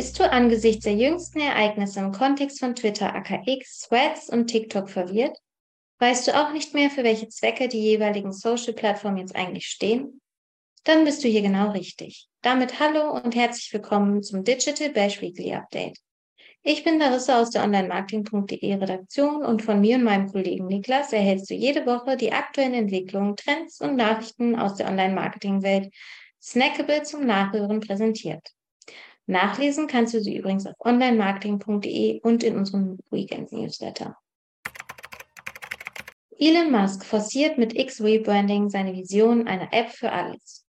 Bist du angesichts der jüngsten Ereignisse im Kontext von Twitter, AKX, Threads und TikTok verwirrt? Weißt du auch nicht mehr, für welche Zwecke die jeweiligen Social-Plattformen jetzt eigentlich stehen? Dann bist du hier genau richtig. Damit hallo und herzlich willkommen zum Digital Bash Weekly Update. Ich bin Larissa aus der Online-Marketing.de Redaktion und von mir und meinem Kollegen Niklas erhältst du jede Woche die aktuellen Entwicklungen, Trends und Nachrichten aus der Online-Marketing-Welt snackable zum Nachhören präsentiert. Nachlesen kannst du sie übrigens auf onlinemarketing.de und in unserem Weekend-Newsletter. Elon Musk forciert mit X-Rebranding seine Vision einer App für alles.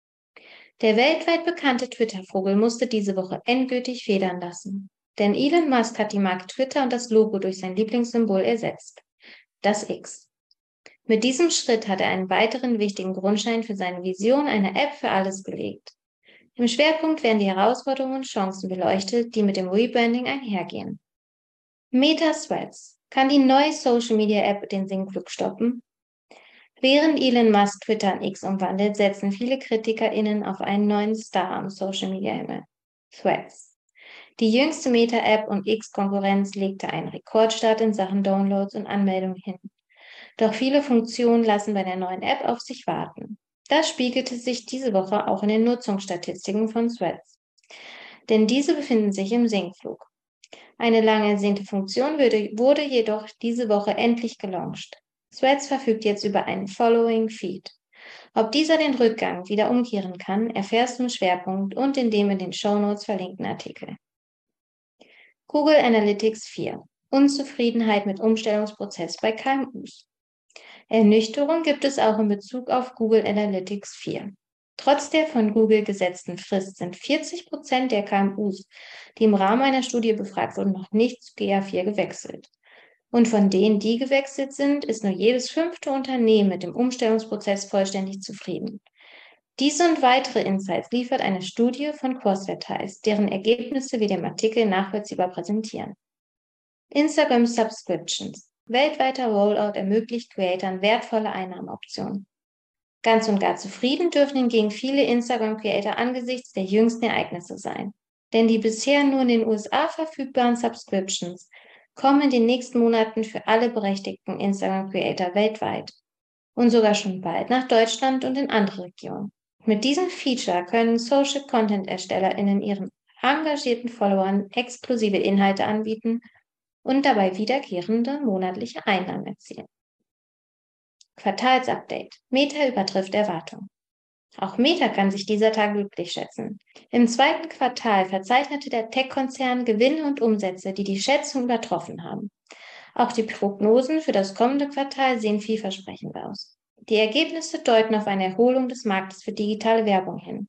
Der weltweit bekannte Twitter-Vogel musste diese Woche endgültig federn lassen. Denn Elon Musk hat die Marke Twitter und das Logo durch sein Lieblingssymbol ersetzt. Das X. Mit diesem Schritt hat er einen weiteren wichtigen Grundstein für seine Vision einer App für alles gelegt. Im Schwerpunkt werden die Herausforderungen und Chancen beleuchtet, die mit dem Rebranding einhergehen. Meta Threads kann die neue Social Media App den Sinkflug stoppen. Während Elon Musk Twitter an X umwandelt, setzen viele KritikerInnen auf einen neuen Star am Social Media Himmel. Threads. Die jüngste Meta-App und X-Konkurrenz legte einen Rekordstart in Sachen Downloads und Anmeldungen hin. Doch viele Funktionen lassen bei der neuen App auf sich warten. Das spiegelte sich diese Woche auch in den Nutzungsstatistiken von Threads. Denn diese befinden sich im Sinkflug. Eine lange ersehnte Funktion würde, wurde jedoch diese Woche endlich gelauncht. Threads verfügt jetzt über einen Following Feed. Ob dieser den Rückgang wieder umkehren kann, erfährst du im Schwerpunkt und in dem in den Shownotes verlinkten Artikel. Google Analytics 4. Unzufriedenheit mit Umstellungsprozess bei KMUs. Ernüchterung gibt es auch in Bezug auf Google Analytics 4. Trotz der von Google gesetzten Frist sind 40 Prozent der KMUs, die im Rahmen einer Studie befragt wurden, noch nicht zu GA4 gewechselt. Und von denen, die gewechselt sind, ist nur jedes fünfte Unternehmen mit dem Umstellungsprozess vollständig zufrieden. Diese und weitere Insights liefert eine Studie von Crossvertise, deren Ergebnisse wir dem Artikel nachvollziehbar präsentieren. Instagram Subscriptions. Weltweiter Rollout ermöglicht Creatern wertvolle Einnahmeoptionen. Ganz und gar zufrieden dürfen hingegen viele Instagram-Creator angesichts der jüngsten Ereignisse sein. Denn die bisher nur in den USA verfügbaren Subscriptions kommen in den nächsten Monaten für alle berechtigten Instagram-Creator weltweit und sogar schon bald nach Deutschland und in andere Regionen. Mit diesem Feature können Social Content ErstellerInnen ihren engagierten Followern exklusive Inhalte anbieten und dabei wiederkehrende monatliche Einnahmen erzielen. Quartalsupdate. Meta übertrifft Erwartung. Auch Meta kann sich dieser Tag glücklich schätzen. Im zweiten Quartal verzeichnete der Tech-Konzern Gewinne und Umsätze, die die Schätzung übertroffen haben. Auch die Prognosen für das kommende Quartal sehen vielversprechend aus. Die Ergebnisse deuten auf eine Erholung des Marktes für digitale Werbung hin.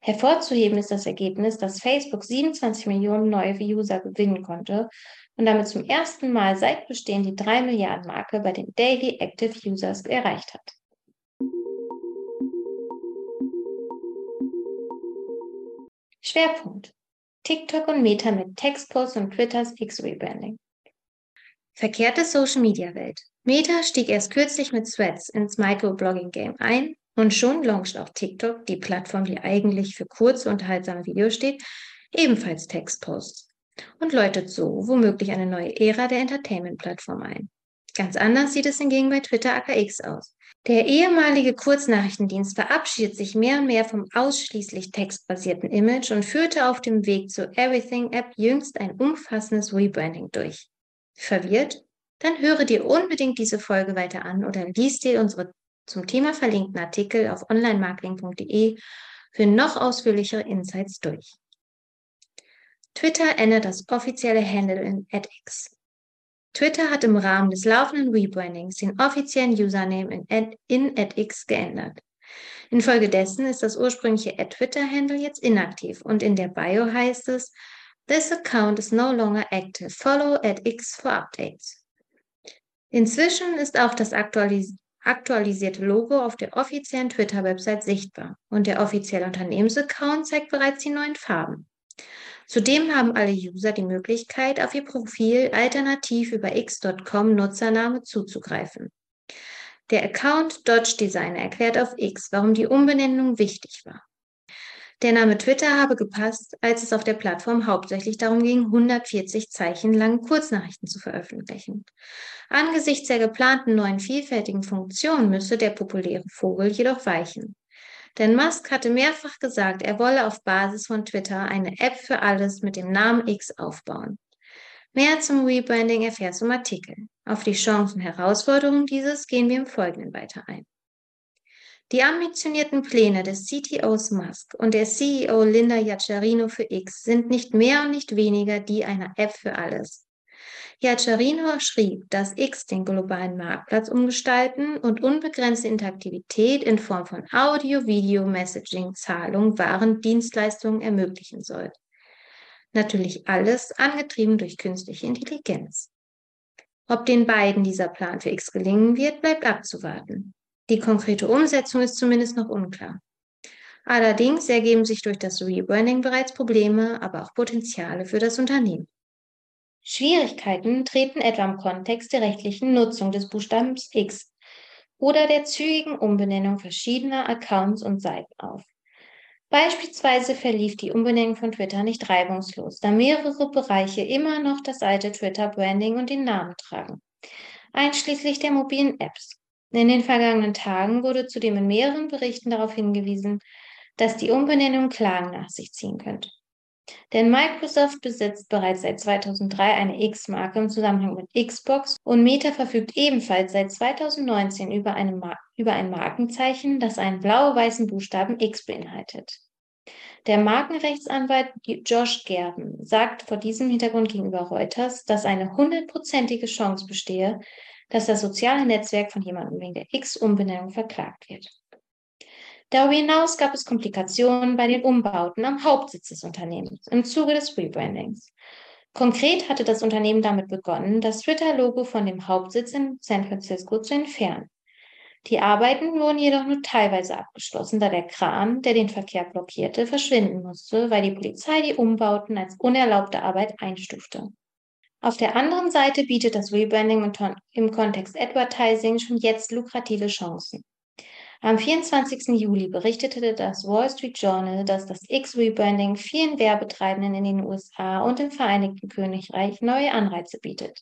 Hervorzuheben ist das Ergebnis, dass Facebook 27 Millionen neue User gewinnen konnte und damit zum ersten Mal seit Bestehen die 3 Milliarden Marke bei den Daily Active Users erreicht hat. Schwerpunkt. TikTok und Meta mit Textposts und Twitters X-Rebranding. Verkehrte Social Media Welt. Meta stieg erst kürzlich mit Threads ins Microblogging-Game ein und schon launcht auch TikTok, die Plattform, die eigentlich für kurze, unterhaltsame Videos steht, ebenfalls Textposts und läutet so womöglich eine neue Ära der Entertainment-Plattform ein. Ganz anders sieht es hingegen bei Twitter AKX aus. Der ehemalige Kurznachrichtendienst verabschiedet sich mehr und mehr vom ausschließlich textbasierten Image und führte auf dem Weg zur Everything App jüngst ein umfassendes Rebranding durch. Verwirrt? Dann höre dir unbedingt diese Folge weiter an oder liest dir unsere zum Thema verlinkten Artikel auf onlinemarketing.de für noch ausführlichere Insights durch. Twitter ändert das offizielle Handle in edX. Twitter hat im Rahmen des laufenden Rebrandings den offiziellen Username in, Ad, in edX geändert. Infolgedessen ist das ursprüngliche Twitter-Handle jetzt inaktiv und in der Bio heißt es, This account is no longer active. Follow edX for updates. Inzwischen ist auch das aktualis aktualisierte Logo auf der offiziellen Twitter-Website sichtbar und der offizielle Unternehmensaccount zeigt bereits die neuen Farben. Zudem haben alle User die Möglichkeit, auf ihr Profil alternativ über x.com Nutzername zuzugreifen. Der Account Dodge Designer erklärt auf X, warum die Umbenennung wichtig war. Der Name Twitter habe gepasst, als es auf der Plattform hauptsächlich darum ging, 140 Zeichen lange Kurznachrichten zu veröffentlichen. Angesichts der geplanten neuen vielfältigen Funktionen müsse der populäre Vogel jedoch weichen. Denn Musk hatte mehrfach gesagt, er wolle auf Basis von Twitter eine App für alles mit dem Namen X aufbauen. Mehr zum Rebranding erfährst du im Artikel. Auf die Chancen und Herausforderungen dieses gehen wir im Folgenden weiter ein. Die ambitionierten Pläne des CTOs Musk und der CEO Linda Yaccarino für X sind nicht mehr und nicht weniger die einer App für alles. Yaccarino schrieb, dass X den globalen Marktplatz umgestalten und unbegrenzte Interaktivität in Form von Audio, Video, Messaging, Zahlung, Waren, Dienstleistungen ermöglichen soll. Natürlich alles angetrieben durch künstliche Intelligenz. Ob den beiden dieser Plan für X gelingen wird, bleibt abzuwarten. Die konkrete Umsetzung ist zumindest noch unklar. Allerdings ergeben sich durch das Rebranding bereits Probleme, aber auch Potenziale für das Unternehmen. Schwierigkeiten treten etwa im Kontext der rechtlichen Nutzung des Buchstabens X oder der zügigen Umbenennung verschiedener Accounts und Seiten auf. Beispielsweise verlief die Umbenennung von Twitter nicht reibungslos, da mehrere Bereiche immer noch das alte Twitter-Branding und den Namen tragen, einschließlich der mobilen Apps. In den vergangenen Tagen wurde zudem in mehreren Berichten darauf hingewiesen, dass die Umbenennung Klagen nach sich ziehen könnte. Denn Microsoft besitzt bereits seit 2003 eine X-Marke im Zusammenhang mit Xbox und Meta verfügt ebenfalls seit 2019 über, eine über ein Markenzeichen, das einen blau-weißen Buchstaben X beinhaltet. Der Markenrechtsanwalt Josh Gerben sagt vor diesem Hintergrund gegenüber Reuters, dass eine hundertprozentige Chance bestehe, dass das soziale Netzwerk von jemandem wegen der X-Umbenennung verklagt wird. Darüber hinaus gab es Komplikationen bei den Umbauten am Hauptsitz des Unternehmens im Zuge des Rebrandings. Konkret hatte das Unternehmen damit begonnen, das Twitter-Logo von dem Hauptsitz in San Francisco zu entfernen. Die Arbeiten wurden jedoch nur teilweise abgeschlossen, da der Kran, der den Verkehr blockierte, verschwinden musste, weil die Polizei die Umbauten als unerlaubte Arbeit einstufte. Auf der anderen Seite bietet das Rebranding im Kontext Advertising schon jetzt lukrative Chancen. Am 24. Juli berichtete das Wall Street Journal, dass das X-Rebranding vielen Werbetreibenden in den USA und im Vereinigten Königreich neue Anreize bietet.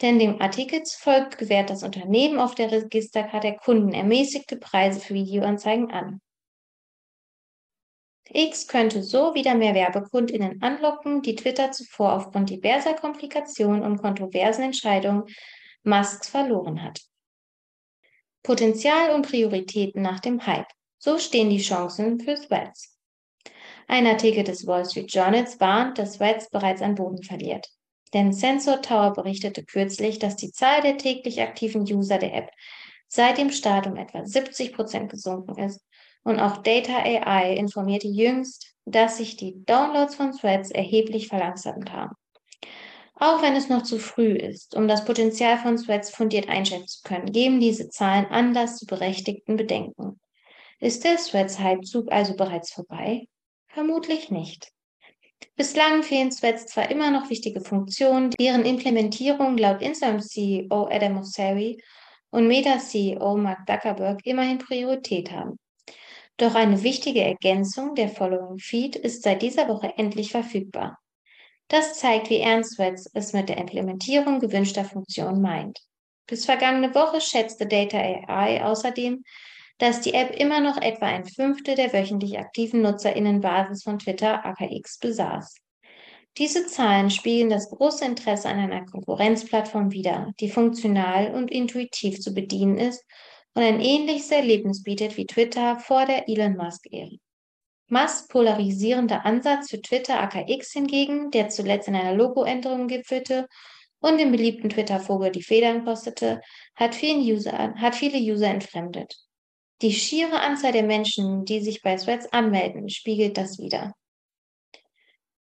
Denn dem Artikel zufolge gewährt das Unternehmen auf der Registerkarte der Kunden ermäßigte Preise für Videoanzeigen an. X könnte so wieder mehr WerbekundInnen anlocken, die Twitter zuvor aufgrund diverser Komplikationen und kontroversen Entscheidungen Musks verloren hat. Potenzial und Prioritäten nach dem Hype. So stehen die Chancen für Threads. Ein Artikel des Wall Street Journals warnt, dass Threads bereits an Boden verliert. Denn Sensor Tower berichtete kürzlich, dass die Zahl der täglich aktiven User der App seit dem Start um etwa 70 Prozent gesunken ist. Und auch Data AI informierte jüngst, dass sich die Downloads von Threads erheblich verlangsamt haben. Auch wenn es noch zu früh ist, um das Potenzial von Threads fundiert einschätzen zu können, geben diese Zahlen Anlass zu berechtigten Bedenken. Ist der Threads-Halbzug also bereits vorbei? Vermutlich nicht. Bislang fehlen Threads zwar immer noch wichtige Funktionen, deren Implementierung laut Instagram-CEO Adam Mosseri und Meta-CEO Mark Zuckerberg immerhin Priorität haben. Doch eine wichtige Ergänzung der Following Feed ist seit dieser Woche endlich verfügbar. Das zeigt, wie ernst Threads es mit der Implementierung gewünschter Funktionen meint. Bis vergangene Woche schätzte Data AI außerdem, dass die App immer noch etwa ein Fünftel der wöchentlich aktiven NutzerInnenbasis von Twitter AKX besaß. Diese Zahlen spiegeln das große Interesse an einer Konkurrenzplattform wider, die funktional und intuitiv zu bedienen ist und ein ähnliches Erlebnis bietet wie Twitter vor der Elon Musk-Ära. Musks polarisierender Ansatz für Twitter AKX hingegen, der zuletzt in einer Logoänderung gipfelte und dem beliebten Twitter-Vogel die Federn kostete, hat, User, hat viele User entfremdet. Die schiere Anzahl der Menschen, die sich bei Threads anmelden, spiegelt das wider.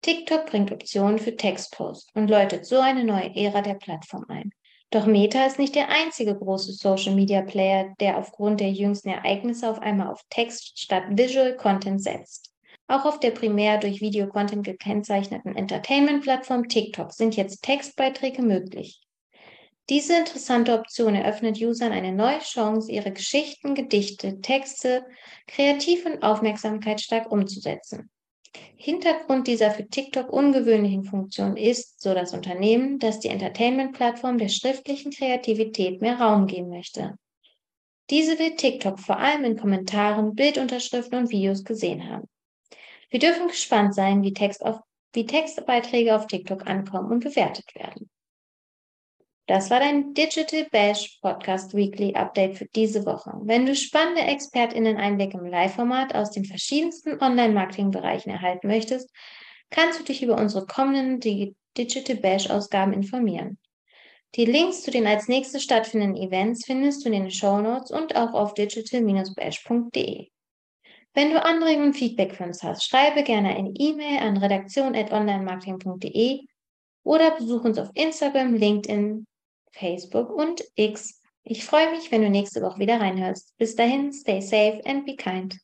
TikTok bringt Optionen für Textposts und läutet so eine neue Ära der Plattform ein. Doch Meta ist nicht der einzige große Social-Media-Player, der aufgrund der jüngsten Ereignisse auf einmal auf Text statt Visual Content setzt. Auch auf der primär durch Video-Content gekennzeichneten Entertainment-Plattform TikTok sind jetzt Textbeiträge möglich. Diese interessante Option eröffnet Usern eine neue Chance, ihre Geschichten, Gedichte, Texte kreativ und aufmerksamkeitsstark umzusetzen. Hintergrund dieser für TikTok ungewöhnlichen Funktion ist, so das Unternehmen, dass die Entertainment-Plattform der schriftlichen Kreativität mehr Raum geben möchte. Diese will TikTok vor allem in Kommentaren, Bildunterschriften und Videos gesehen haben. Wir dürfen gespannt sein, wie, Text auf, wie Textbeiträge auf TikTok ankommen und bewertet werden. Das war dein Digital Bash Podcast Weekly Update für diese Woche. Wenn du spannende ExpertInnen-Einblicke im Live-Format aus den verschiedensten Online-Marketing-Bereichen erhalten möchtest, kannst du dich über unsere kommenden Digital Bash Ausgaben informieren. Die Links zu den als nächstes stattfindenden Events findest du in den Show Notes und auch auf digital-bash.de. Wenn du Anregungen und Feedback für uns hast, schreibe gerne eine E-Mail an redaktion.onlinemarketing.de oder besuch uns auf Instagram, LinkedIn, Facebook und X. Ich freue mich, wenn du nächste Woche wieder reinhörst. Bis dahin, stay safe and be kind.